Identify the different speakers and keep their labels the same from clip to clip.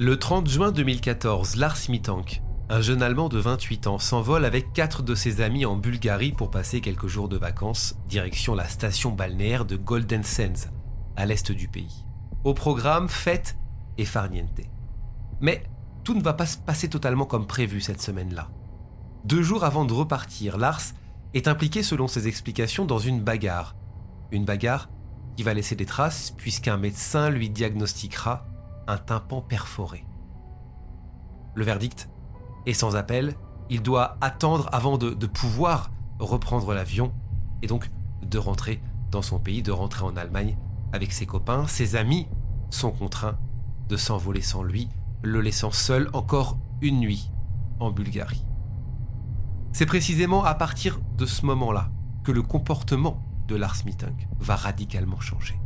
Speaker 1: Le 30 juin 2014, Lars Mitank, un jeune Allemand de 28 ans, s'envole avec quatre de ses amis en Bulgarie pour passer quelques jours de vacances, direction la station balnéaire de Golden Sands, à l'est du pays. Au programme, fête et farniente. Mais tout ne va pas se passer totalement comme prévu cette semaine-là. Deux jours avant de repartir, Lars est impliqué selon ses explications dans une bagarre. Une bagarre qui va laisser des traces puisqu'un médecin lui diagnostiquera un tympan perforé. Le verdict est sans appel, il doit attendre avant de, pouvoir reprendre l'avion et donc de rentrer dans son pays, de rentrer en Allemagne avec ses copains. Ses amis sont contraints de s'envoler sans lui, le laissant seul encore une nuit en Bulgarie. C'est précisément à partir de ce moment-là que le comportement de Lars Mitting va radicalement changer.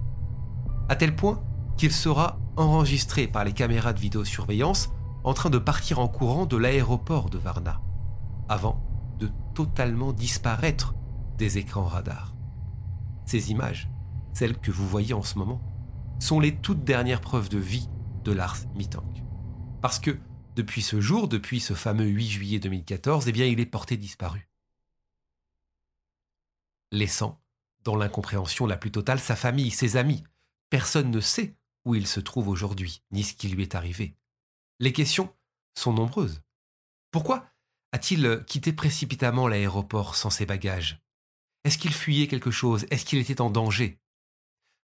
Speaker 1: À tel point qu'il sera enregistré par les caméras de vidéosurveillance en train de partir en courant de l'aéroport de Varna, avant de totalement disparaître des écrans radars. Ces images, celles que vous voyez en ce moment, sont les toutes dernières preuves de vie de Lars Mittank. Parce que depuis ce jour, depuis ce fameux 8 juillet 2014, eh bien, il est porté disparu. Laissant, dans l'incompréhension la plus totale, sa famille, ses amis. Personne ne sait où il se trouve aujourd'hui, ni ce qui lui est arrivé. Les questions sont nombreuses. Pourquoi a-t-il quitté précipitamment l'aéroport sans ses bagages? Est-ce qu'il fuyait quelque chose? Est-ce qu'il était en danger?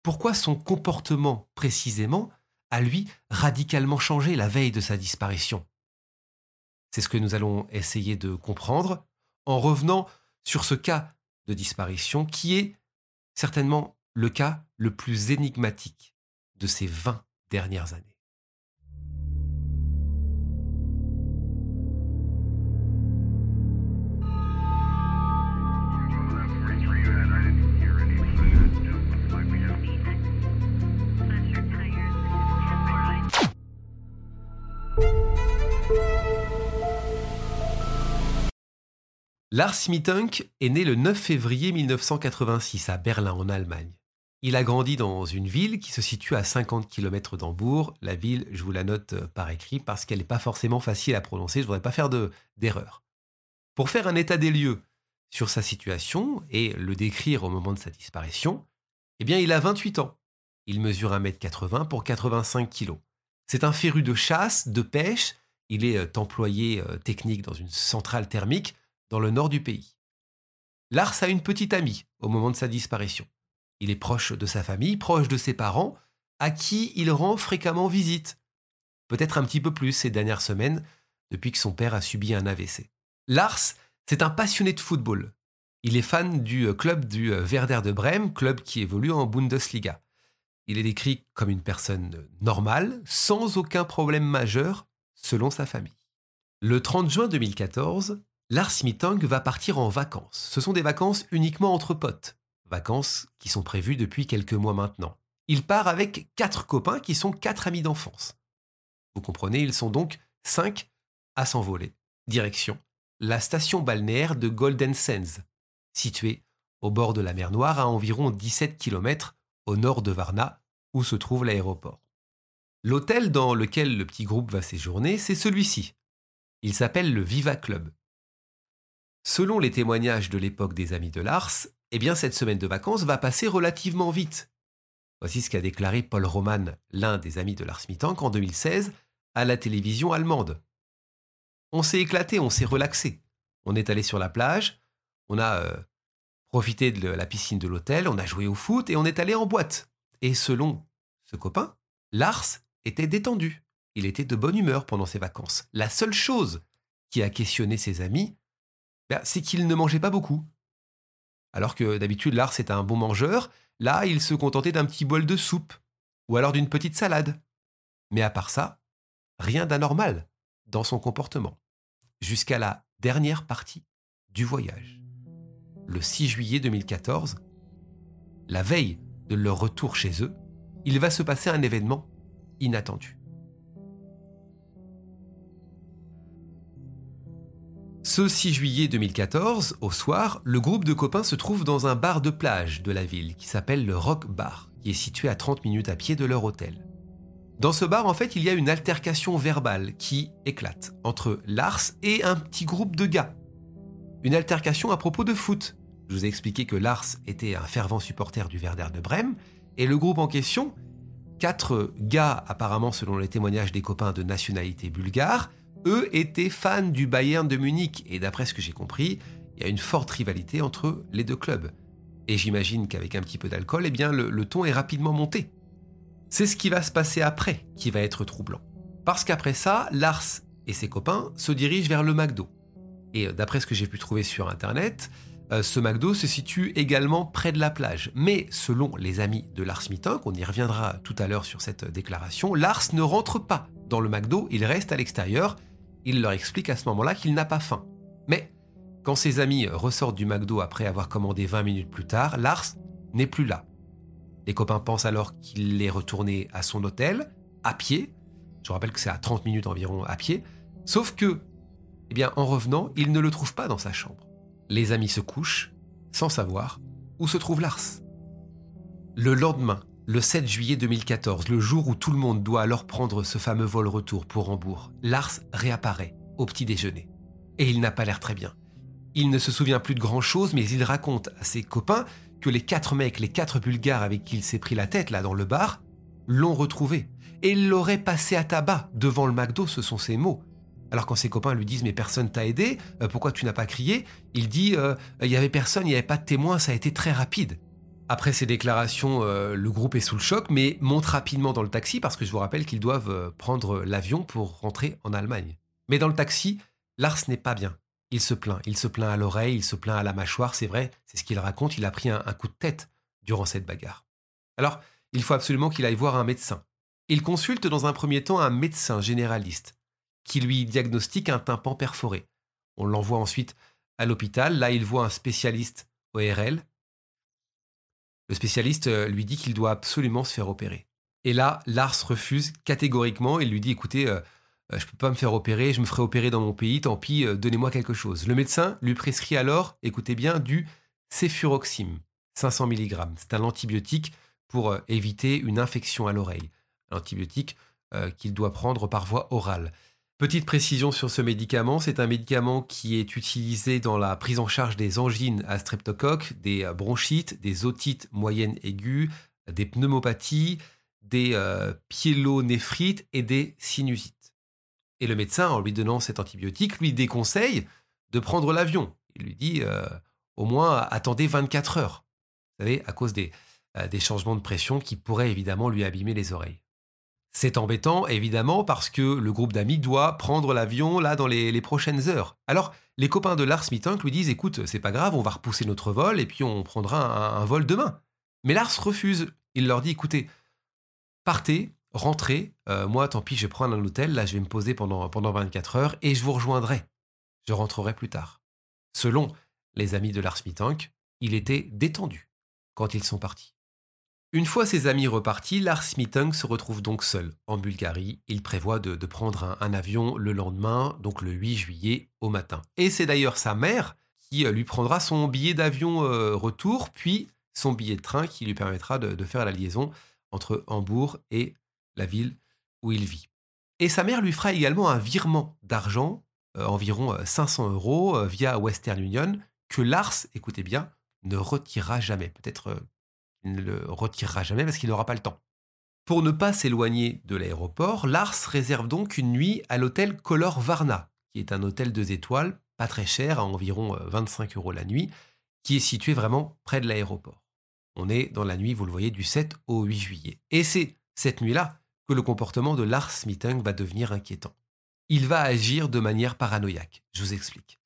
Speaker 1: Pourquoi son comportement précisément a lui radicalement changé la veille de sa disparition? C'est ce que nous allons essayer de comprendre en revenant sur ce cas de disparition qui est certainement le cas le plus énigmatique de ces 20 dernières années. Lars Mittunk est né le 9 février 1986 à Berlin en Allemagne. Il a grandi dans une ville qui se situe à 50 km d'Hambourg. La ville, je vous la note euh, par écrit parce qu'elle n'est pas forcément facile à prononcer. Je ne voudrais pas faire d'erreur. Pour faire un état des lieux sur sa situation et le décrire au moment de sa disparition, eh bien, il a 28 ans. Il mesure 1m80 pour 85 kg. C'est un féru de chasse, de pêche. Il est euh, employé euh, technique dans une centrale thermique dans le nord du pays. Lars a une petite amie au moment de sa disparition. Il est proche de sa famille, proche de ses parents, à qui il rend fréquemment visite. Peut-être un petit peu plus ces dernières semaines, depuis que son père a subi un AVC. Lars, c'est un passionné de football. Il est fan du euh, club du euh, Werder de Brême, club qui évolue en Bundesliga. Il est décrit comme une personne normale, sans aucun problème majeur, selon sa famille. Le 30 juin 2014, Lars Mittang va partir en vacances. Ce sont des vacances uniquement entre potes vacances qui sont prévues depuis quelques mois maintenant. Il part avec quatre copains qui sont quatre amis d'enfance. Vous comprenez, ils sont donc cinq à s'envoler. Direction la station balnéaire de Golden Sands, située au bord de la mer Noire à environ 17 km au nord de Varna, où se trouve l'aéroport. L'hôtel dans lequel le petit groupe va séjourner, c'est celui-ci. Il s'appelle le Viva Club. Selon les témoignages de l'époque des amis de Lars, eh bien cette semaine de vacances va passer relativement vite. Voici ce qu'a déclaré Paul Roman, l'un des amis de Lars Mittank, en 2016, à la télévision allemande. On s'est éclaté, on s'est relaxé. On est allé sur la plage, on a euh, profité de la piscine de l'hôtel, on a joué au foot et on est allé en boîte. Et selon ce copain, Lars était détendu. il était de bonne humeur pendant ses vacances. La seule chose qui a questionné ses amis, ben, c'est qu'il ne mangeait pas beaucoup. Alors que d'habitude, Lars est un bon mangeur, là, il se contentait d'un petit bol de soupe, ou alors d'une petite salade. Mais à part ça, rien d'anormal dans son comportement, jusqu'à la dernière partie du voyage. Le 6 juillet 2014, la veille de leur retour chez eux, il va se passer un événement inattendu. Ce 6 juillet 2014, au soir, le groupe de copains se trouve dans un bar de plage de la ville qui s'appelle le Rock Bar, qui est situé à 30 minutes à pied de leur hôtel. Dans ce bar, en fait, il y a une altercation verbale qui éclate entre Lars et un petit groupe de gars. Une altercation à propos de foot. Je vous ai expliqué que Lars était un fervent supporter du Werder de Brême, et le groupe en question, quatre gars apparemment selon les témoignages des copains de nationalité bulgare, eux étaient fans du Bayern de Munich, et d'après ce que j'ai compris, il y a une forte rivalité entre les deux clubs. Et j'imagine qu'avec un petit peu d'alcool, eh bien, le, ton est rapidement monté. C'est ce qui va se passer après qui va être troublant. Parce qu'après ça, Lars et ses copains se dirigent vers le McDo. Et euh, d'après ce que j'ai pu trouver sur Internet, euh, ce McDo se situe également près de la plage. Mais selon les amis de Lars Mittank, on y reviendra tout à l'heure sur cette déclaration, Lars ne rentre pas dans le McDo, il reste à l'extérieur il leur explique à ce moment-là qu'il n'a pas faim. Mais quand ses amis ressortent du McDo après avoir commandé 20 minutes plus tard, Lars n'est plus là. Les copains pensent alors qu'il est retourné à son hôtel, à pied. Je rappelle que c'est à 30 minutes environ à pied. Sauf que, eh bien, en revenant, ils ne le trouvent pas dans sa chambre. Les amis se couchent, sans savoir où se trouve Lars. Le lendemain, le 7 juillet 2014, le jour où tout le monde doit alors prendre ce fameux vol retour pour Hambourg, Lars réapparaît au petit déjeuner. Et il n'a pas l'air très bien. Il ne se souvient plus de grand-chose, mais il raconte à ses copains que les quatre mecs, les quatre bulgares avec qui il s'est pris la tête là dans le bar, l'ont retrouvé. Et l'aurait passé à tabac devant le McDo, ce sont ses mots. Alors quand ses copains lui disent mais personne t'a aidé, euh, pourquoi tu n'as pas crié? Il dit euh, il n'y avait personne, il n'y avait pas de témoin, ça a été très rapide. Après ces déclarations, euh, le groupe est sous le choc, mais monte rapidement dans le taxi parce que je vous rappelle qu'ils doivent euh, prendre l'avion pour rentrer en Allemagne. Mais dans le taxi, Lars n'est pas bien. Il se plaint. Il se plaint à l'oreille, il se plaint à la mâchoire, c'est vrai, c'est ce qu'il raconte. Il a pris un, coup de tête durant cette bagarre. Alors, il faut absolument qu'il aille voir un médecin. Il consulte dans un premier temps un médecin généraliste qui lui diagnostique un tympan perforé. On l'envoie ensuite à l'hôpital. Là, il voit un spécialiste ORL le spécialiste euh, lui dit qu'il doit absolument se faire opérer. Et là, Lars refuse catégoriquement et lui dit écoutez, euh, euh, je ne peux pas me faire opérer, je me ferai opérer dans mon pays, tant pis, donnez-moi quelque chose. Le médecin lui prescrit alors, écoutez bien, du céfuroxime, 500 mg. C'est un antibiotique pour éviter une infection à l'oreille. Un antibiotique qu'il doit prendre par voie orale. Petite précision sur ce médicament, c'est un médicament qui est utilisé dans la prise en charge des angines à streptocoque, des euh, bronchites, des otites moyennes aiguës, des pneumopathies, des euh, pyélonéphrites et des sinusites. Et le médecin, en lui donnant cet antibiotique, lui déconseille de prendre l'avion. Il lui dit euh, au moins attendez 24 heures. Vous savez, à cause des, des changements de pression qui pourraient évidemment lui abîmer les oreilles. C'est embêtant, évidemment, parce que le groupe d'amis doit prendre l'avion là dans les, prochaines heures. Alors, les copains de Lars Mittank lui disent écoute, c'est pas grave, on va repousser notre vol et puis on prendra un, vol demain. Mais Lars refuse. Il leur dit écoutez, partez, rentrez, euh, moi tant pis, je vais prendre un hôtel, là je vais me poser pendant, pendant 24 heures et je vous rejoindrai. Je rentrerai plus tard. Selon les amis de Lars Mittank, il était détendu quand ils sont partis. Une fois ses amis repartis, Lars Mittung se retrouve donc seul en Bulgarie. Il prévoit de, prendre un, avion le lendemain, donc le 8 juillet au matin. Et c'est d'ailleurs sa mère qui euh, lui prendra son billet d'avion euh, retour, puis son billet de train qui lui permettra de, faire la liaison entre Hambourg et la ville où il vit. Et sa mère lui fera également un virement d'argent, euh, environ 500 euros, via Western Union, que Lars, écoutez bien, ne retirera jamais. Peut-être il ne le retirera jamais parce qu'il n'aura pas le temps. Pour ne pas s'éloigner de l'aéroport, Lars réserve donc une nuit à l'hôtel Color Varna, qui est un hôtel deux étoiles, pas très cher, à environ 25 euh, euros la nuit, qui est situé vraiment près de l'aéroport. On est dans la nuit, vous le voyez, du 7 au 8 juillet. Et c'est cette nuit-là que le comportement de Lars Mittung va devenir inquiétant. Il va agir de manière paranoïaque. Je vous explique.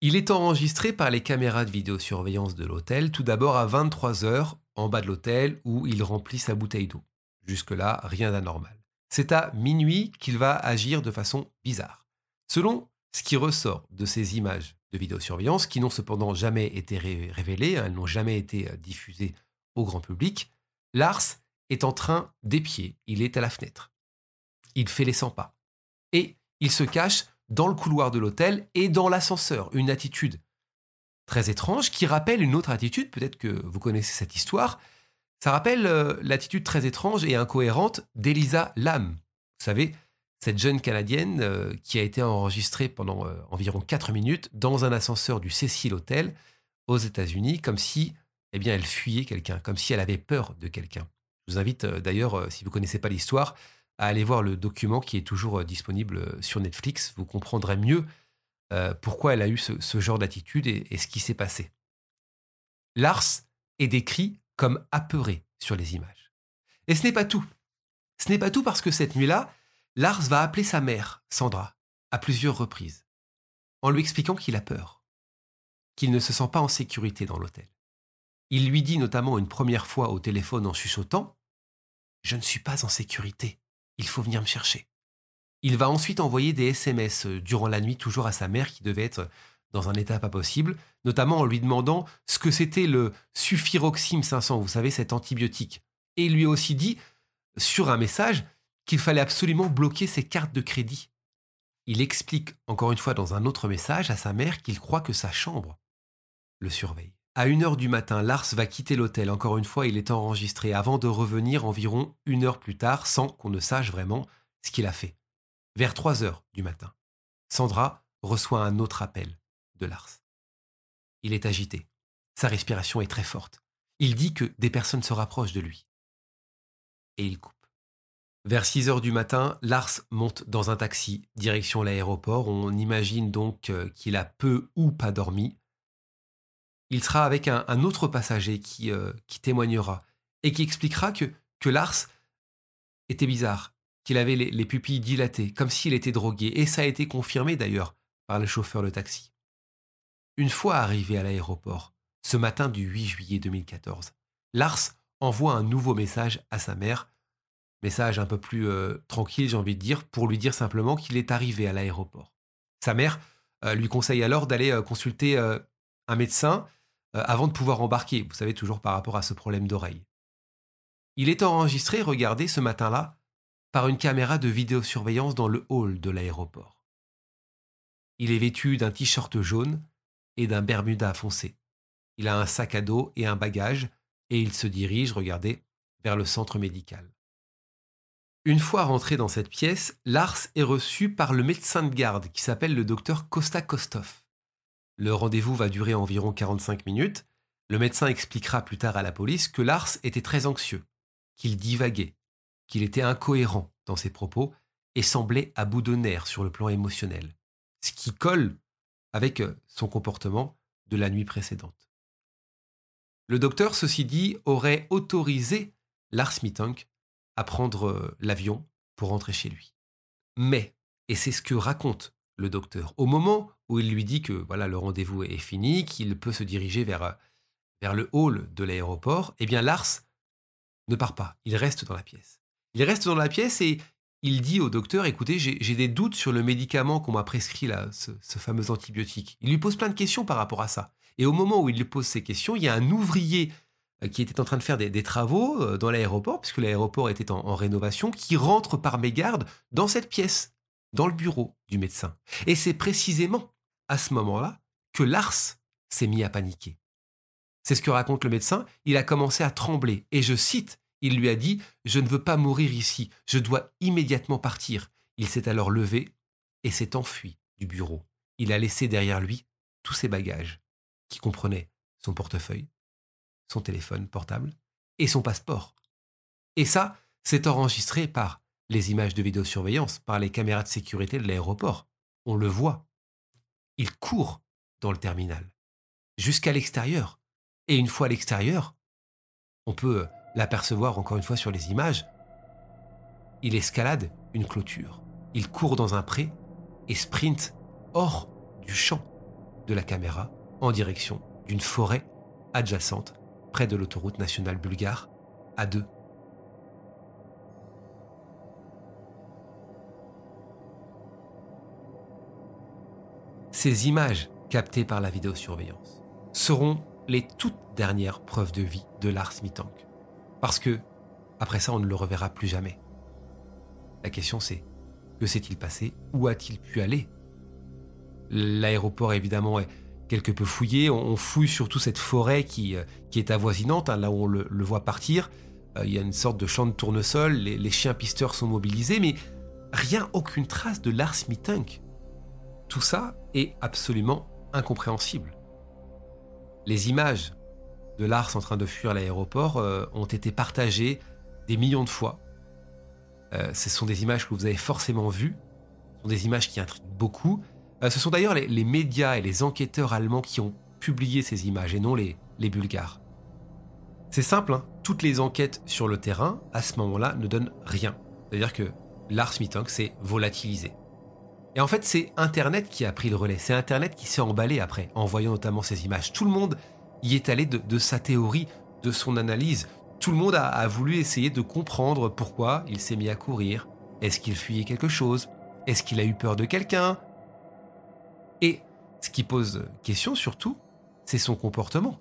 Speaker 1: Il est enregistré par les caméras de vidéosurveillance de l'hôtel, tout d'abord à 23h en bas de l'hôtel où il remplit sa bouteille d'eau. Jusque-là, rien d'anormal. C'est à minuit qu'il va agir de façon bizarre. Selon ce qui ressort de ces images de vidéosurveillance, qui n'ont cependant jamais été révélées, hein, elles n'ont jamais été euh, diffusées au grand public, Lars est en train d'épier, il est à la fenêtre. Il fait les 100 pas. Et il se cache dans le couloir de l'hôtel et dans l'ascenseur, une attitude très étrange qui rappelle une autre attitude, peut-être que vous connaissez cette histoire, ça rappelle euh, l'attitude très étrange et incohérente d'Elisa Lam. Vous savez, cette jeune Canadienne euh, qui a été enregistrée pendant euh, environ 4 minutes dans un ascenseur du Cecil Hotel aux États-Unis, comme si eh bien, elle fuyait quelqu'un, comme si elle avait peur de quelqu'un. Je vous invite d'ailleurs, si vous ne connaissez pas l'histoire, à aller voir le document qui est toujours disponible sur Netflix. Vous comprendrez mieux pourquoi elle a eu ce, genre d'attitude et, et ce qui s'est passé. Lars est décrit comme apeuré sur les images. Et ce n'est pas tout. Ce n'est pas tout parce que cette nuit-là, Lars va appeler sa mère, Sandra, à plusieurs reprises, en lui expliquant qu'il a peur, qu'il ne se sent pas en sécurité dans l'hôtel. Il lui dit notamment une première fois au téléphone en chuchotant ⁇ Je ne suis pas en sécurité, il faut venir me chercher ⁇ Il va ensuite envoyer des SMS durant la nuit toujours à sa mère qui devait être dans un état pas possible, notamment en lui demandant ce que c'était le suffiroxime 500, vous savez, cet antibiotique. Et il lui a aussi dit, sur un message, qu'il fallait absolument bloquer ses cartes de crédit. Il explique, encore une fois dans un autre message, à sa mère qu'il croit que sa chambre le surveille. À une heure du matin, Lars va quitter l'hôtel. Encore une fois, il est enregistré avant de revenir environ une heure plus tard sans qu'on ne sache vraiment ce qu'il a fait. Vers 3 heures du matin, Sandra reçoit un autre appel de Lars. Il est agité. Sa respiration est très forte. Il dit que des personnes se rapprochent de lui. Et il coupe. Vers 6 heures du matin, Lars monte dans un taxi, direction l'aéroport. On imagine donc euh, qu'il a peu ou pas dormi. Il sera avec un, autre passager qui, euh, qui, témoignera et qui expliquera que, que Lars était bizarre, qu'il avait les, les pupilles dilatées, comme s'il était drogué. Et ça a été confirmé d'ailleurs par le chauffeur de taxi. Une fois arrivé à l'aéroport, ce matin du 8 juillet 2014, Lars envoie un nouveau message à sa mère, message un peu plus euh, tranquille j'ai envie de dire, pour lui dire simplement qu'il est arrivé à l'aéroport. Sa mère euh, lui conseille alors d'aller euh, consulter un médecin avant de pouvoir embarquer, vous savez toujours par rapport à ce problème d'oreille. Il est enregistré, regardez, ce matin-là, par une caméra de vidéosurveillance dans le hall de l'aéroport. Il est vêtu d'un t-shirt jaune et d'un Bermuda foncé. Il a un sac à dos et un bagage, et il se dirige, regardez, vers le centre médical. Une fois rentré dans cette pièce, Lars est reçu par le médecin de garde qui s'appelle le docteur Costa Kostov. Le rendez-vous va durer environ 45 minutes. Le médecin expliquera plus tard à la police que Lars était très anxieux, qu'il divaguait, qu'il était incohérent dans ses propos et semblait à bout de nerfs sur le plan émotionnel, ce qui colle avec euh, son comportement de la nuit précédente. Le docteur, ceci dit, aurait autorisé Lars Mittank à prendre euh, l'avion pour rentrer chez lui. Mais, et c'est ce que raconte le docteur, au moment où il lui dit que voilà le rendez-vous est fini, qu'il peut se diriger vers, euh, vers le hall de l'aéroport, eh bien Lars ne part pas, il reste dans la pièce. Il reste dans la pièce et il dit au docteur, écoutez, j'ai des doutes sur le médicament qu'on m'a prescrit, là, ce, fameux antibiotique. Il lui pose plein de questions par rapport à ça. Et au moment où il lui pose ces questions, il y a un ouvrier euh, qui était en train de faire des, travaux euh, dans l'aéroport, puisque l'aéroport était en, rénovation, qui rentre par mégarde dans cette pièce, dans le bureau du médecin. Et c'est précisément à ce moment-là que Lars s'est mis à paniquer. C'est ce que raconte le médecin. Il a commencé à trembler. Et je cite, il lui a dit Je ne veux pas mourir ici, je dois immédiatement partir. Il s'est alors levé et s'est enfui du bureau. Il a laissé derrière lui tous ses bagages, qui comprenaient son portefeuille, son téléphone portable et son passeport. Et ça, c'est enregistré par les images de vidéosurveillance, par les caméras de sécurité de l'aéroport. On le voit. Il court dans le terminal, jusqu'à l'extérieur. Et une fois à l'extérieur, on peut l'apercevoir encore une fois sur les images, Il escalade une clôture. Il court dans un pré et sprint hors du champ de la caméra en direction d'une forêt adjacente près de l'autoroute nationale bulgare à deux. Ces images captées par la vidéosurveillance seront les toutes dernières preuves de vie de Lars Mittank. Parce que, après ça, on ne le reverra plus jamais. La question c'est, que s'est-il passé? Où a-t-il pu aller? L'aéroport, évidemment, est quelque peu fouillé. On fouille surtout cette forêt qui, euh, qui est avoisinante, hein, là où on le, voit partir. Euh, il y a une sorte de champ de tournesol, les, chiens pisteurs sont mobilisés, mais rien, aucune trace de Lars Mittank. Tout ça est absolument incompréhensible. Les images de Lars en train de fuir l'aéroport euh, ont été partagées des millions de fois. ce sont des images que vous avez forcément vues. Ce sont des images qui intriguent beaucoup. Euh, ce sont d'ailleurs les, médias et les enquêteurs allemands qui ont publié ces images et non les, Bulgares. C'est simple, hein. toutes les enquêtes sur le terrain, à ce moment-là, ne donnent rien. C'est-à-dire que Lars Mittank s'est volatilisé. Et en fait, c'est Internet qui a pris le relais. C'est Internet qui s'est emballé après, en voyant notamment ces images. Tout le monde y est allé de, sa théorie, de son analyse. Tout le monde a voulu essayer de comprendre pourquoi il s'est mis à courir. Est-ce qu'il fuyait quelque chose? Est-ce qu'il a eu peur de quelqu'un? Et ce qui pose question surtout, c'est son comportement.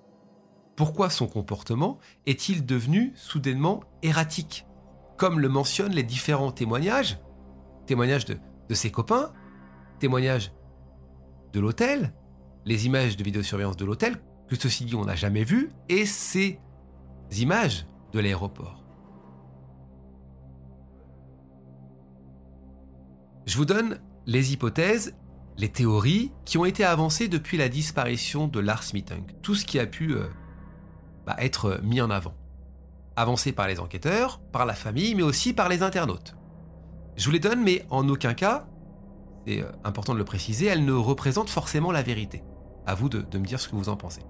Speaker 1: Pourquoi son comportement est-il devenu soudainement erratique? Comme le mentionnent les différents témoignages, témoignages de, ses copains, témoignages de l'hôtel, les images de vidéosurveillance de l'hôtel, que ceci dit on n'a jamais vu, et ces images de l'aéroport. Je vous donne les hypothèses les théories qui ont été avancées depuis la disparition de Lars Mittank, tout ce qui a pu euh, bah, être mis en avant. Avancé par les enquêteurs, par la famille, mais aussi par les internautes. Je vous les donne, mais en aucun cas, c'est euh, important de le préciser, elles ne représentent forcément la vérité. À vous de, de me dire ce que vous en pensez.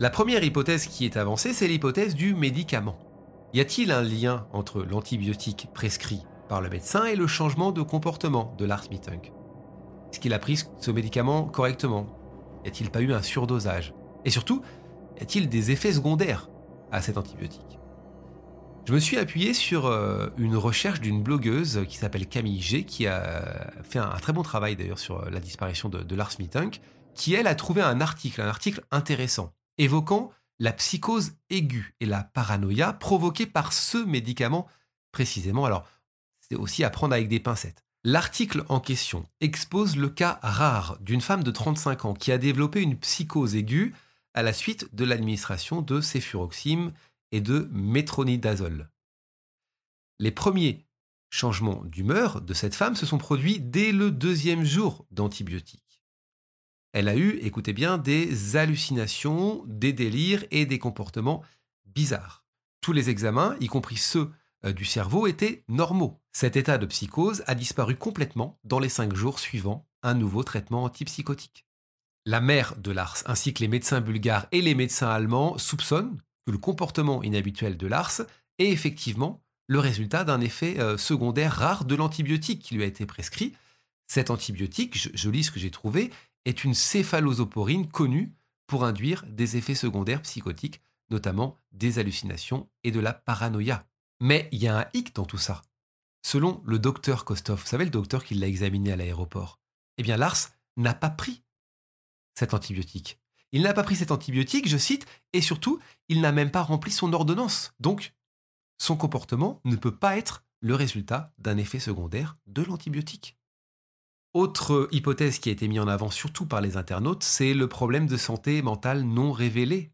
Speaker 1: La première hypothèse qui est avancée, c'est l'hypothèse du médicament. Y a-t-il un lien entre l'antibiotique prescrit par le médecin et le changement de comportement de Lars Mittank est-ce qu'il a pris ce médicament correctement? Y a-t-il pas eu un surdosage? Et surtout, y a-t-il des effets secondaires à cet antibiotique? Je me suis appuyé sur euh, une recherche d'une blogueuse qui s'appelle Camille G, qui a fait un, très bon travail d'ailleurs sur euh, la disparition de, Lars Mittank, qui elle a trouvé un article, un article intéressant, évoquant la psychose aiguë et la paranoïa provoquée par ce médicament précisément. Alors, c'est aussi à prendre avec des pincettes. L'article en question expose le cas rare d'une femme de 35 ans qui a développé une psychose aiguë à la suite de l'administration de céfuroxime et de métronidazole. Les premiers changements d'humeur de cette femme se sont produits dès le deuxième jour d'antibiotiques. Elle a eu, écoutez bien, des hallucinations, des délires et des comportements bizarres. Tous les examens, y compris ceux euh, du cerveau étaient normaux. Cet état de psychose a disparu complètement dans les cinq jours suivant un nouveau traitement antipsychotique. La mère de Lars ainsi que les médecins bulgares et les médecins allemands soupçonnent que le comportement inhabituel de Lars est effectivement le résultat d'un effet euh, secondaire rare de l'antibiotique qui lui a été prescrit. Cet antibiotique, je, je lis ce que j'ai trouvé, est une céphalosoporine connue pour induire des effets secondaires psychotiques, notamment des hallucinations et de la paranoïa. Mais il y a un hic dans tout ça. Selon le docteur Kostov, vous savez le docteur qui l'a examiné à l'aéroport, eh bien Lars n'a pas pris cet antibiotique. Il n'a pas pris cet antibiotique, je cite, et surtout, il n'a même pas rempli son ordonnance. Donc, son comportement ne peut pas être le résultat d'un effet secondaire de l'antibiotique. Autre hypothèse qui a été mise en avant surtout par les internautes, c'est le problème de santé mentale non révélé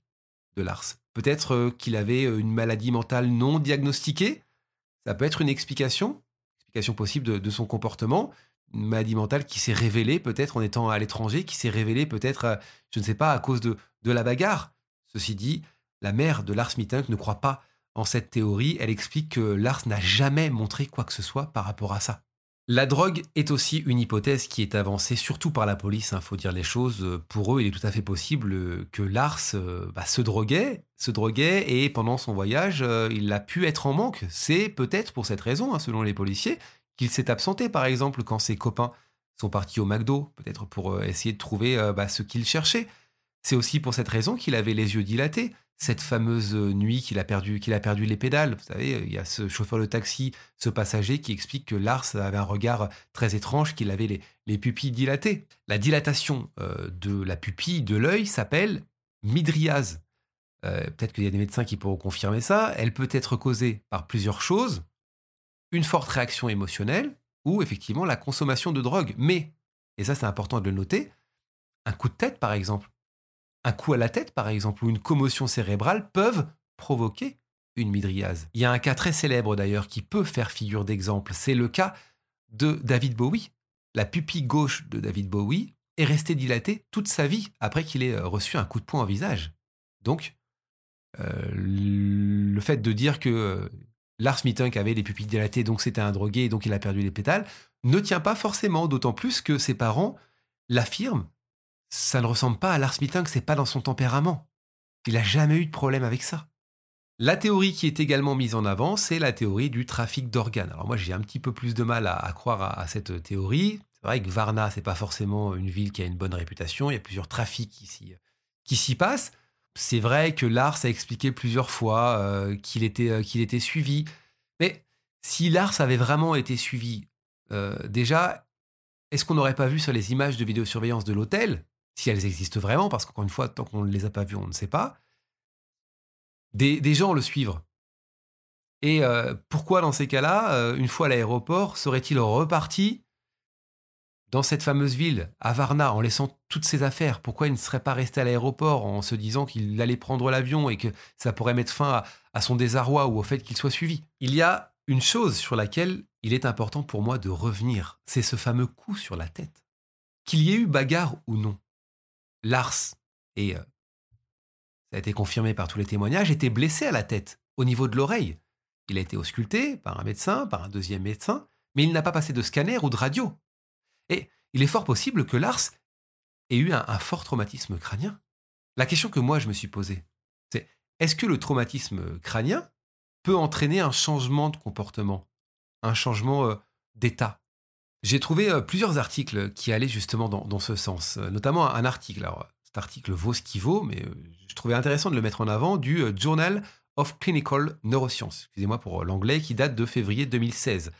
Speaker 1: de Lars. Peut-être euh, qu'il avait euh, une maladie mentale non diagnostiquée. Ça peut être une explication, explication possible de, son comportement. Une maladie mentale qui s'est révélée peut-être en étant à l'étranger, qui s'est révélée peut-être, euh, je ne sais pas, à cause de, la bagarre. Ceci dit, la mère de Lars Mittank ne croit pas en cette théorie. Elle explique que Lars n'a jamais montré quoi que ce soit par rapport à ça. La drogue est aussi une hypothèse qui est avancée surtout par la police, il hein, faut dire les choses. Pour eux, il est tout à fait possible que Lars euh, bah, se droguait, se droguait et pendant son voyage, euh, il a pu être en manque. C'est peut-être pour cette raison, hein, selon les policiers, qu'il s'est absenté, par exemple, quand ses copains sont partis au McDo, peut-être pour euh, essayer de trouver bah, ce qu'il cherchait. C'est aussi pour cette raison qu'il avait les yeux dilatés cette fameuse nuit qu'il a perdu, qu'il a perdu les pédales. Vous savez, il y a ce chauffeur de taxi, ce passager qui explique que Lars avait un regard très étrange, qu'il avait les, pupilles dilatées. La dilatation euh, de la pupille de l'œil s'appelle midriase. Euh, peut-être qu'il y a des médecins qui pourront confirmer ça. Elle peut être causée par plusieurs choses. Une forte réaction émotionnelle ou effectivement la consommation de drogue. Mais, et ça c'est important de le noter, un coup de tête par exemple un coup à la tête, par exemple, ou une commotion cérébrale peuvent provoquer une midriase. Il y a un cas très célèbre d'ailleurs qui peut faire figure d'exemple. C'est le cas de David Bowie. La pupille gauche de David Bowie est restée dilatée toute sa vie après qu'il ait euh, reçu un coup de poing au visage. Donc, euh, le fait de dire que euh, Lars Mittunk avait les pupilles dilatées, donc c'était un drogué, donc il a perdu les pétales, ne tient pas forcément, d'autant plus que ses parents l'affirment ça ne ressemble pas à Lars que c'est pas dans son tempérament. Il n'a jamais eu de problème avec ça. La théorie qui est également mise en avant, c'est la théorie du trafic d'organes. Alors moi, j'ai un petit peu plus de mal à, croire à, cette théorie. C'est vrai que Varna, c'est pas forcément une ville qui a une bonne réputation. Il y a plusieurs trafics qui s'y, passent. C'est vrai que Lars a expliqué plusieurs fois euh, qu'il était, euh, qu'il était suivi. Mais si Lars avait vraiment été suivi, euh, déjà, est-ce qu'on n'aurait pas vu sur les images de vidéosurveillance de l'hôtel? Si elles existent vraiment, parce qu'encore une fois, tant qu'on ne les a pas vues, on ne sait pas, des, gens le suivent. Et euh, pourquoi, dans ces cas-là, euh, une fois à l'aéroport, serait-il reparti dans cette fameuse ville, à Varna, en laissant toutes ses affaires? Pourquoi il ne serait pas resté à l'aéroport en se disant qu'il allait prendre l'avion et que ça pourrait mettre fin à son désarroi ou au fait qu'il soit suivi? Il y a une chose sur laquelle il est important pour moi de revenir, c'est ce fameux coup sur la tête. Qu'il y ait eu bagarre ou non, Lars, et euh, ça a été confirmé par tous les témoignages, était blessé à la tête, au niveau de l'oreille. Il a été ausculté par un médecin, par un deuxième médecin, mais il n'a pas passé de scanner ou de radio. Et il est fort possible que Lars ait eu un, fort traumatisme crânien. La question que moi je me suis posée, c'est est-ce que le traumatisme crânien peut entraîner un changement de comportement, un changement euh, d'état? J'ai trouvé euh, plusieurs articles qui allaient justement dans, ce sens, euh, notamment un article. Alors, cet article vaut ce qu'il vaut, mais euh, je trouvais intéressant de le mettre en avant du Journal of Clinical Neuroscience, excusez-moi pour l'anglais, qui date de février 2016,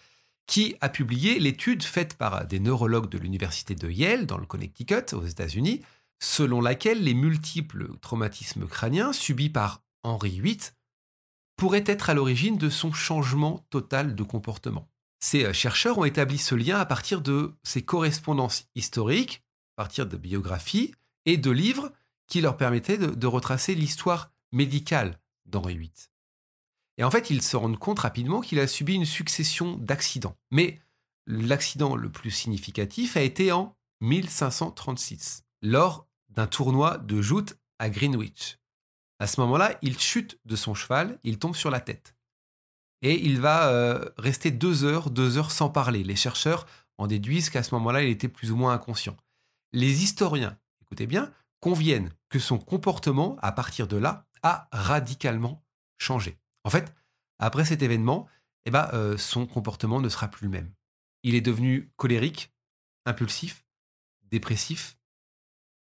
Speaker 1: qui a publié l'étude faite par des neurologues de l'université de Yale, dans le Connecticut, aux États-Unis, selon laquelle les multiples traumatismes crâniens subis par Henri VIII pourraient être à l'origine de son changement total de comportement. Ces euh, chercheurs ont établi ce lien à partir de ces correspondances historiques, à partir de biographies et de livres qui leur permettaient de, retracer l'histoire médicale d'Henri VIII. Et en fait, ils se rendent compte rapidement qu'il a subi une succession d'accidents. Mais l'accident le plus significatif a été en 1536, lors d'un tournoi de joute à Greenwich. À ce moment-là, il chute de son cheval, il tombe sur la tête et il va euh, rester deux heures, deux heures sans parler. Les chercheurs en déduisent qu'à ce moment-là, il était plus ou moins inconscient. Les historiens, écoutez bien, conviennent que son comportement, à partir de là, a radicalement changé. En fait, après cet événement, eh ben, euh, son comportement ne sera plus le même. Il est devenu colérique, impulsif, dépressif.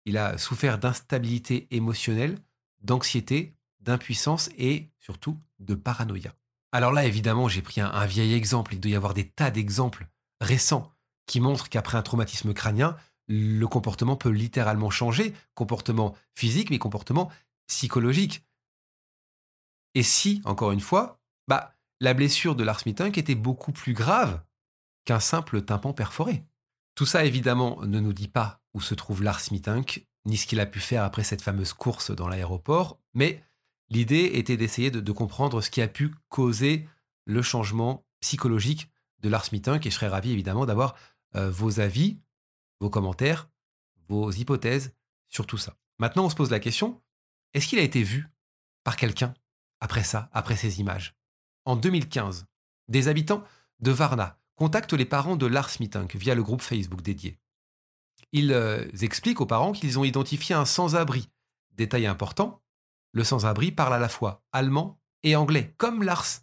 Speaker 1: Il a souffert d'instabilité émotionnelle, d'anxiété, d'impuissance et surtout de paranoïa. Alors là, évidemment, j'ai pris un, vieil exemple. Il doit y avoir des tas d'exemples récents qui montrent qu'après un traumatisme crânien, le comportement peut littéralement changer, comportement physique, mais comportement psychologique. Et si, encore une fois, bah, la blessure de Lars Mittunk était beaucoup plus grave qu'un simple tympan perforé. Tout ça, évidemment, ne nous dit pas où se trouve Lars Mittunk, ni ce qu'il a pu faire après cette fameuse course dans l'aéroport, mais L'idée était d'essayer de, comprendre ce qui a pu causer le changement psychologique de Lars Mittunk et je serais ravi évidemment d'avoir euh, vos avis, vos commentaires, vos hypothèses sur tout ça. Maintenant, on se pose la question, est-ce qu'il a été vu par quelqu'un après ça, après ces images? En 2015, des habitants de Varna contactent les parents de Lars Mittank via le groupe Facebook dédié. Ils euh, expliquent aux parents qu'ils ont identifié un sans-abri. Détail important, le sans-abri parle à la fois allemand et anglais, comme Lars.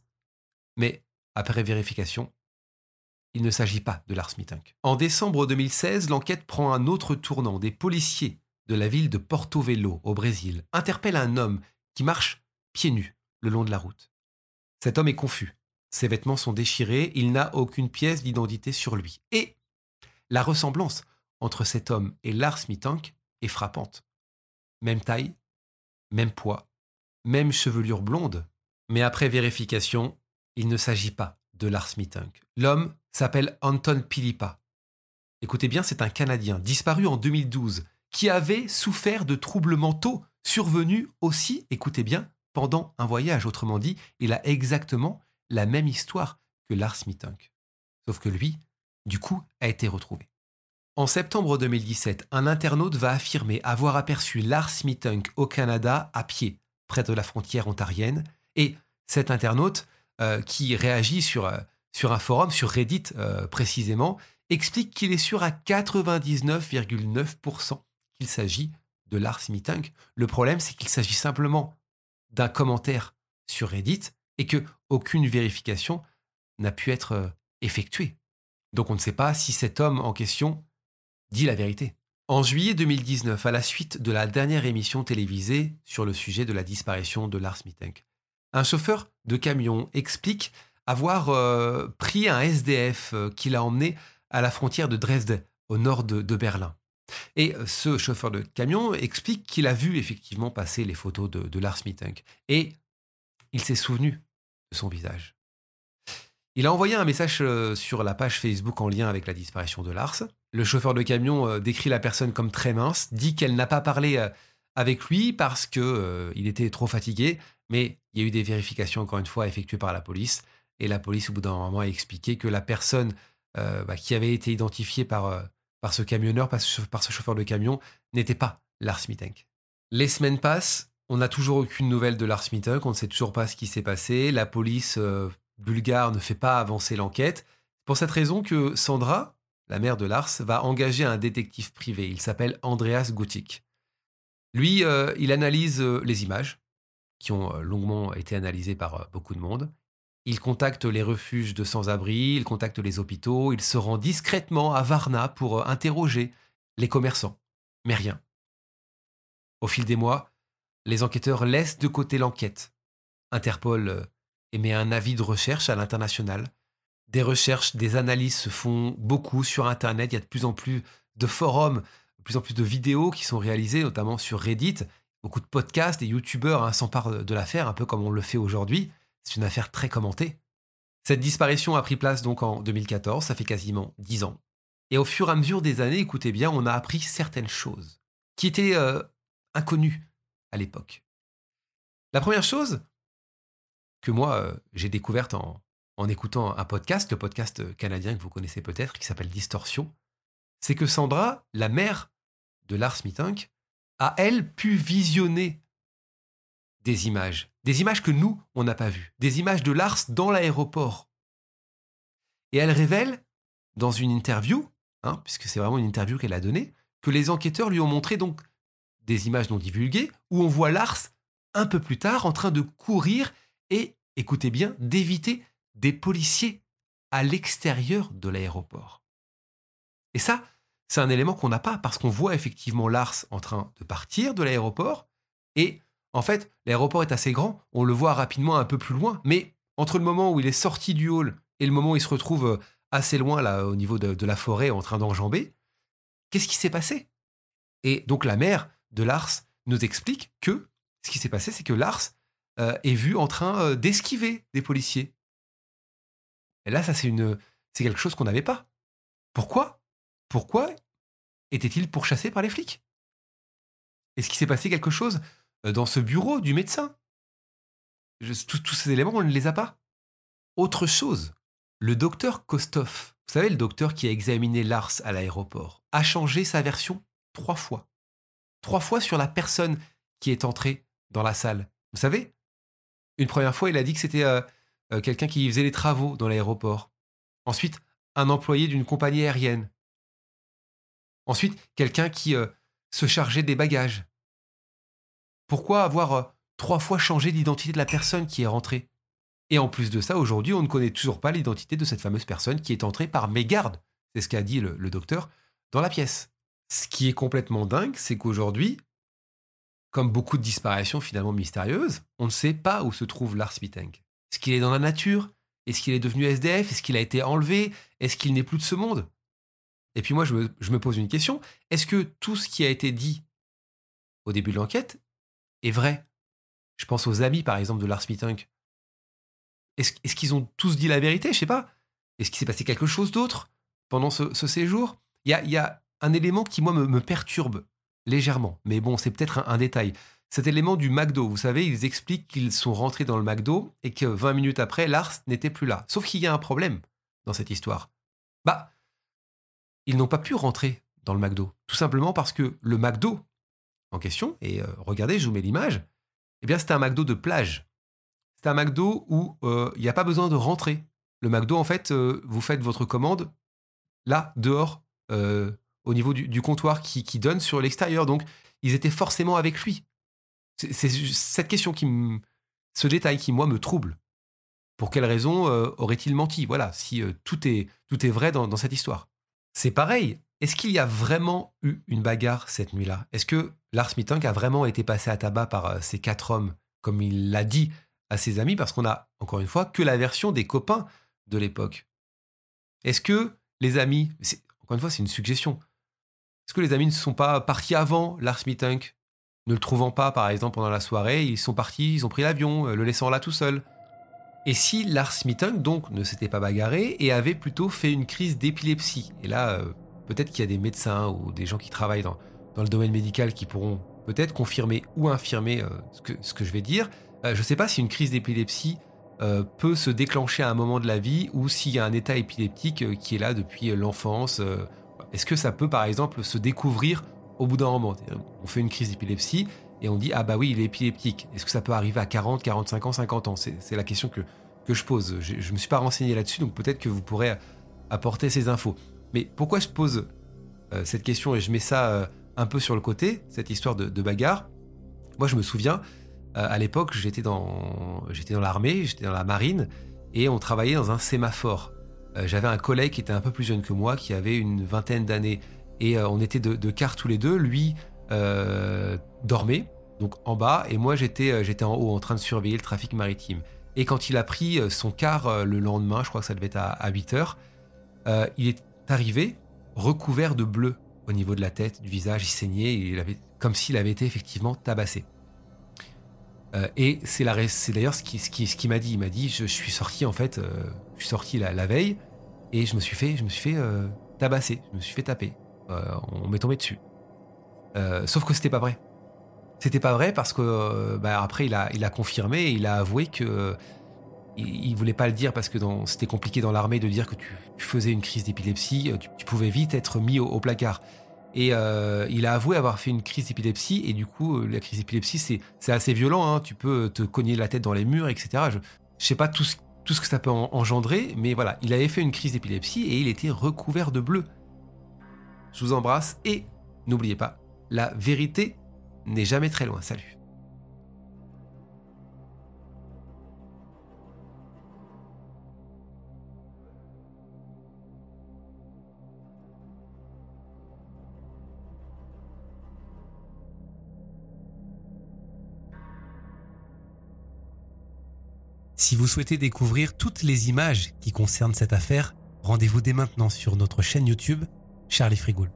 Speaker 1: Mais après vérification, il ne s'agit pas de Lars Mittank. En décembre 2016, l'enquête prend un autre tournant. Des policiers de la ville de Porto Velho, au Brésil, interpellent un homme qui marche pieds nus le long de la route. Cet homme est confus. Ses vêtements sont déchirés, il n'a aucune pièce d'identité sur lui. Et la ressemblance entre cet homme et Lars Mittank est frappante. Même taille, même poids, même chevelure blonde. Mais après vérification, il ne s'agit pas de Lars Mittank. L'homme s'appelle Anton Pilipa. Écoutez bien, c'est un Canadien disparu en 2012 qui avait souffert de troubles mentaux survenus aussi, écoutez bien, pendant un voyage. Autrement dit, il a exactement la même histoire que Lars Mittank. Sauf que lui, du coup, a été retrouvé. En septembre 2017, un internaute va affirmer avoir aperçu Lars Mittank au Canada à pied, près de la frontière ontarienne, et cet internaute, euh, qui réagit sur, euh, sur un forum, sur Reddit euh, précisément, explique qu'il est sûr à 99,9% qu'il s'agit de Lars Mittank. Le problème, c'est qu'il s'agit simplement d'un commentaire sur Reddit et que aucune vérification n'a pu être effectuée. Donc on ne sait pas si cet homme en question dit la vérité. En juillet 2019, à la suite de la dernière émission télévisée sur le sujet de la disparition de Lars Mittank, un chauffeur de camion explique avoir euh, pris un SDF euh, qui l'a emmené à la frontière de Dresde, au nord de, Berlin. Et euh, ce chauffeur de camion explique qu'il a vu effectivement passer les photos de, Lars Mittank. Et il s'est souvenu de son visage. Il a envoyé un message sur la page Facebook en lien avec la disparition de Lars. Le chauffeur de camion euh, décrit la personne comme très mince, dit qu'elle n'a pas parlé euh, avec lui parce que euh, il était trop fatigué, mais il y a eu des vérifications encore une fois effectuées par la police et la police au bout d'un moment a expliqué que la personne bah, qui avait été identifiée par, par ce camionneur, par ce, chauffeur de camion, n'était pas Lars Mittank. Les semaines passent, on n'a toujours aucune nouvelle de Lars Mittank, on ne sait toujours pas ce qui s'est passé, la police bulgare ne fait pas avancer l'enquête. Pour cette raison que Sandra, la mère de Lars, va engager un détective privé. Il s'appelle Andreas Gutik. Lui, euh, il analyse euh, les images, qui ont euh, longuement été analysées par beaucoup de monde. Il contacte les refuges de sans-abri, il contacte les hôpitaux, il se rend discrètement à Varna pour interroger les commerçants. Mais rien. Au fil des mois, les enquêteurs laissent de côté l'enquête. Interpol émet un avis de recherche à l'international des recherches, des analyses se font beaucoup sur Internet. Il y a de plus en plus de forums, de plus en plus de vidéos qui sont réalisées, notamment sur Reddit. Beaucoup de podcasts et youtubeurs hein, s'emparent de l'affaire, un peu comme on le fait aujourd'hui. C'est une affaire très commentée. Cette disparition a pris place donc en 2014, ça fait quasiment dix ans. Et au fur et à mesure des années, écoutez bien, on a appris certaines choses qui étaient euh, inconnues à l'époque. La première chose que moi euh, j'ai découverte en, en écoutant un podcast, le podcast canadien que vous connaissez peut-être, qui s'appelle Distorsion, c'est que Sandra, la mère de Lars Mittank, a, elle, pu visionner des images. Des images que nous, on n'a pas vues. Des images de Lars dans l'aéroport. Et elle révèle, dans une interview, hein, puisque c'est vraiment une interview qu'elle a donnée, que les enquêteurs lui ont montré donc des images non divulguées, où on voit Lars un peu plus tard en train de courir et, écoutez bien, d'éviter des policiers à l'extérieur de l'aéroport. Et ça, c'est un élément qu'on n'a pas parce qu'on voit effectivement Lars en train de partir de l'aéroport et en fait, l'aéroport est assez grand, on le voit rapidement un peu plus loin, mais entre le moment où il est sorti du hall et le moment où il se retrouve euh, assez loin au niveau de, la forêt en train d'enjamber, qu'est-ce qui s'est passé? Et donc la mère de Lars nous explique que ce qui s'est passé, c'est que Lars euh, est vu en train euh, d'esquiver des policiers. Et là, ça, c'est une, c'est quelque chose qu'on n'avait pas. Pourquoi? Pourquoi était-il pourchassé par les flics? Est-ce qu'il s'est passé quelque chose euh, dans ce bureau du médecin? Tous, ces éléments, on ne les a pas. Autre chose, le docteur Kostov, vous savez, le docteur qui a examiné Lars à l'aéroport, a changé sa version trois fois. Trois fois sur la personne qui est entrée dans la salle. Vous savez Une première fois, il a dit que c'était euh, euh, quelqu'un qui faisait les travaux dans l'aéroport. Ensuite, un employé d'une compagnie aérienne. Ensuite, quelqu'un qui euh, se chargeait des bagages. Pourquoi avoir euh, trois fois changé l'identité de la personne qui est rentrée? Et en plus de ça, aujourd'hui, on ne connaît toujours pas l'identité de cette fameuse personne qui est entrée par mégarde. C'est ce qu'a dit le, docteur dans la pièce. Ce qui est complètement dingue, c'est qu'aujourd'hui, comme beaucoup de disparitions finalement mystérieuses, on ne sait pas où se trouve Lars Mittank. Est-ce qu'il est dans la nature? Est-ce qu'il est devenu SDF Est-ce qu'il a été enlevé? Est-ce qu'il n'est plus de ce monde? Et puis moi, je me, pose une question. Est-ce que tout ce qui a été dit au début de l'enquête est vrai? Je pense aux amis, par exemple, de Lars Mittank. Est-ce qu'ils ont tous dit la vérité? Je sais pas. Est-ce qu'il s'est passé quelque chose d'autre pendant ce, séjour? Il y a, un élément qui, moi, me, perturbe légèrement. Mais bon, c'est peut-être un, détail. Cet élément du McDo, vous savez, ils expliquent qu'ils sont rentrés dans le McDo et que 20 minutes après, Lars n'était plus là. Sauf qu'il y a un problème dans cette histoire. Bah, ils n'ont pas pu rentrer dans le McDo. Tout simplement parce que le McDo en question, et euh, regardez, je vous mets l'image, eh bien, c'était un McDo de plage. C'est un McDo où euh, il n'y a pas besoin de rentrer. Le McDo, en fait, euh, vous faites votre commande là, dehors, au niveau du, comptoir qui, qui, donne sur l'extérieur. Donc, ils étaient forcément avec lui. C'est cette question qui me, ce détail qui, moi, me trouble. Pour quelle raison aurait-il menti? Voilà, si tout, est, tout est vrai dans, cette histoire. C'est pareil. Est-ce qu'il y a vraiment eu une bagarre cette nuit-là? Est-ce que Lars Mittank a vraiment été passé à tabac par ces quatre hommes, comme il l'a dit à ses amis? Parce qu'on a, encore une fois, que la version des copains de l'époque. Est-ce que les amis, encore une fois, c'est une suggestion. Est-ce que les amis ne sont pas partis avant Lars Mittank Ne le trouvant pas, par exemple, pendant la soirée, ils sont partis, ils ont pris l'avion, euh, le laissant là tout seul. Et si Lars Mittank, donc, ne s'était pas bagarré et avait plutôt fait une crise d'épilepsie Et là, euh, peut-être qu'il y a des médecins ou des gens qui travaillent dans, le domaine médical qui pourront peut-être confirmer ou infirmer euh, ce, que, je vais dire. je ne sais pas si une crise d'épilepsie peut se déclencher à un moment de la vie ou s'il y a un état épileptique qui est là depuis l'enfance. Est-ce que ça peut par exemple se découvrir au bout d'un moment On fait une crise d'épilepsie et on dit ah bah oui il est épileptique. Est-ce que ça peut arriver à 40, 45 ans, 50 ans? C'est la question que, que je pose. Je ne me suis pas renseigné là-dessus donc peut-être que vous pourrez apporter ces infos. Mais pourquoi je pose cette question? Et je mets ça un peu sur le côté, cette histoire de bagarre Moi je me souviens, euh, à l'époque, j'étais dans, dans l'armée, j'étais dans la marine, et on travaillait dans un sémaphore. Euh, j'avais un collègue qui était un peu plus jeune que moi, qui avait une vingtaine d'années, et euh, on était de, de quart tous les deux. Lui dormait, donc en bas, et moi j'étais, j'étais en haut en train de surveiller le trafic maritime. Et quand il a pris son quart le lendemain, je crois que ça devait être à, 8 heures, il est arrivé recouvert de bleu au niveau de la tête, du visage, il saignait, il avait, comme s'il avait été effectivement tabassé. Euh, et c'est d'ailleurs ce qu'il ce qui, ce qui m'a dit. Il m'a dit je, suis sorti en fait, euh, je suis sorti la, veille et je me suis fait, je me suis fait euh, tabasser, je me suis fait taper. On m'est tombé dessus. sauf que c'était pas vrai. C'était pas vrai parce que bah, après il a, confirmé, et il a avoué que il, voulait pas le dire parce que c'était compliqué dans l'armée de dire que tu, faisais une crise d'épilepsie, tu, pouvais vite être mis au placard. Et euh, il a avoué avoir fait une crise d'épilepsie. Et du coup, euh, la crise d'épilepsie, c'est assez violent. Hein. Tu peux te cogner la tête dans les murs, etc. Je ne sais pas tout ce que ça peut engendrer. Mais voilà, il avait fait une crise d'épilepsie et il était recouvert de bleu. Je vous embrasse et n'oubliez pas, la vérité n'est jamais très loin. Salut.
Speaker 2: Si vous souhaitez découvrir toutes les images qui concernent cette affaire, rendez-vous dès maintenant sur notre chaîne YouTube Charlie Frigoul.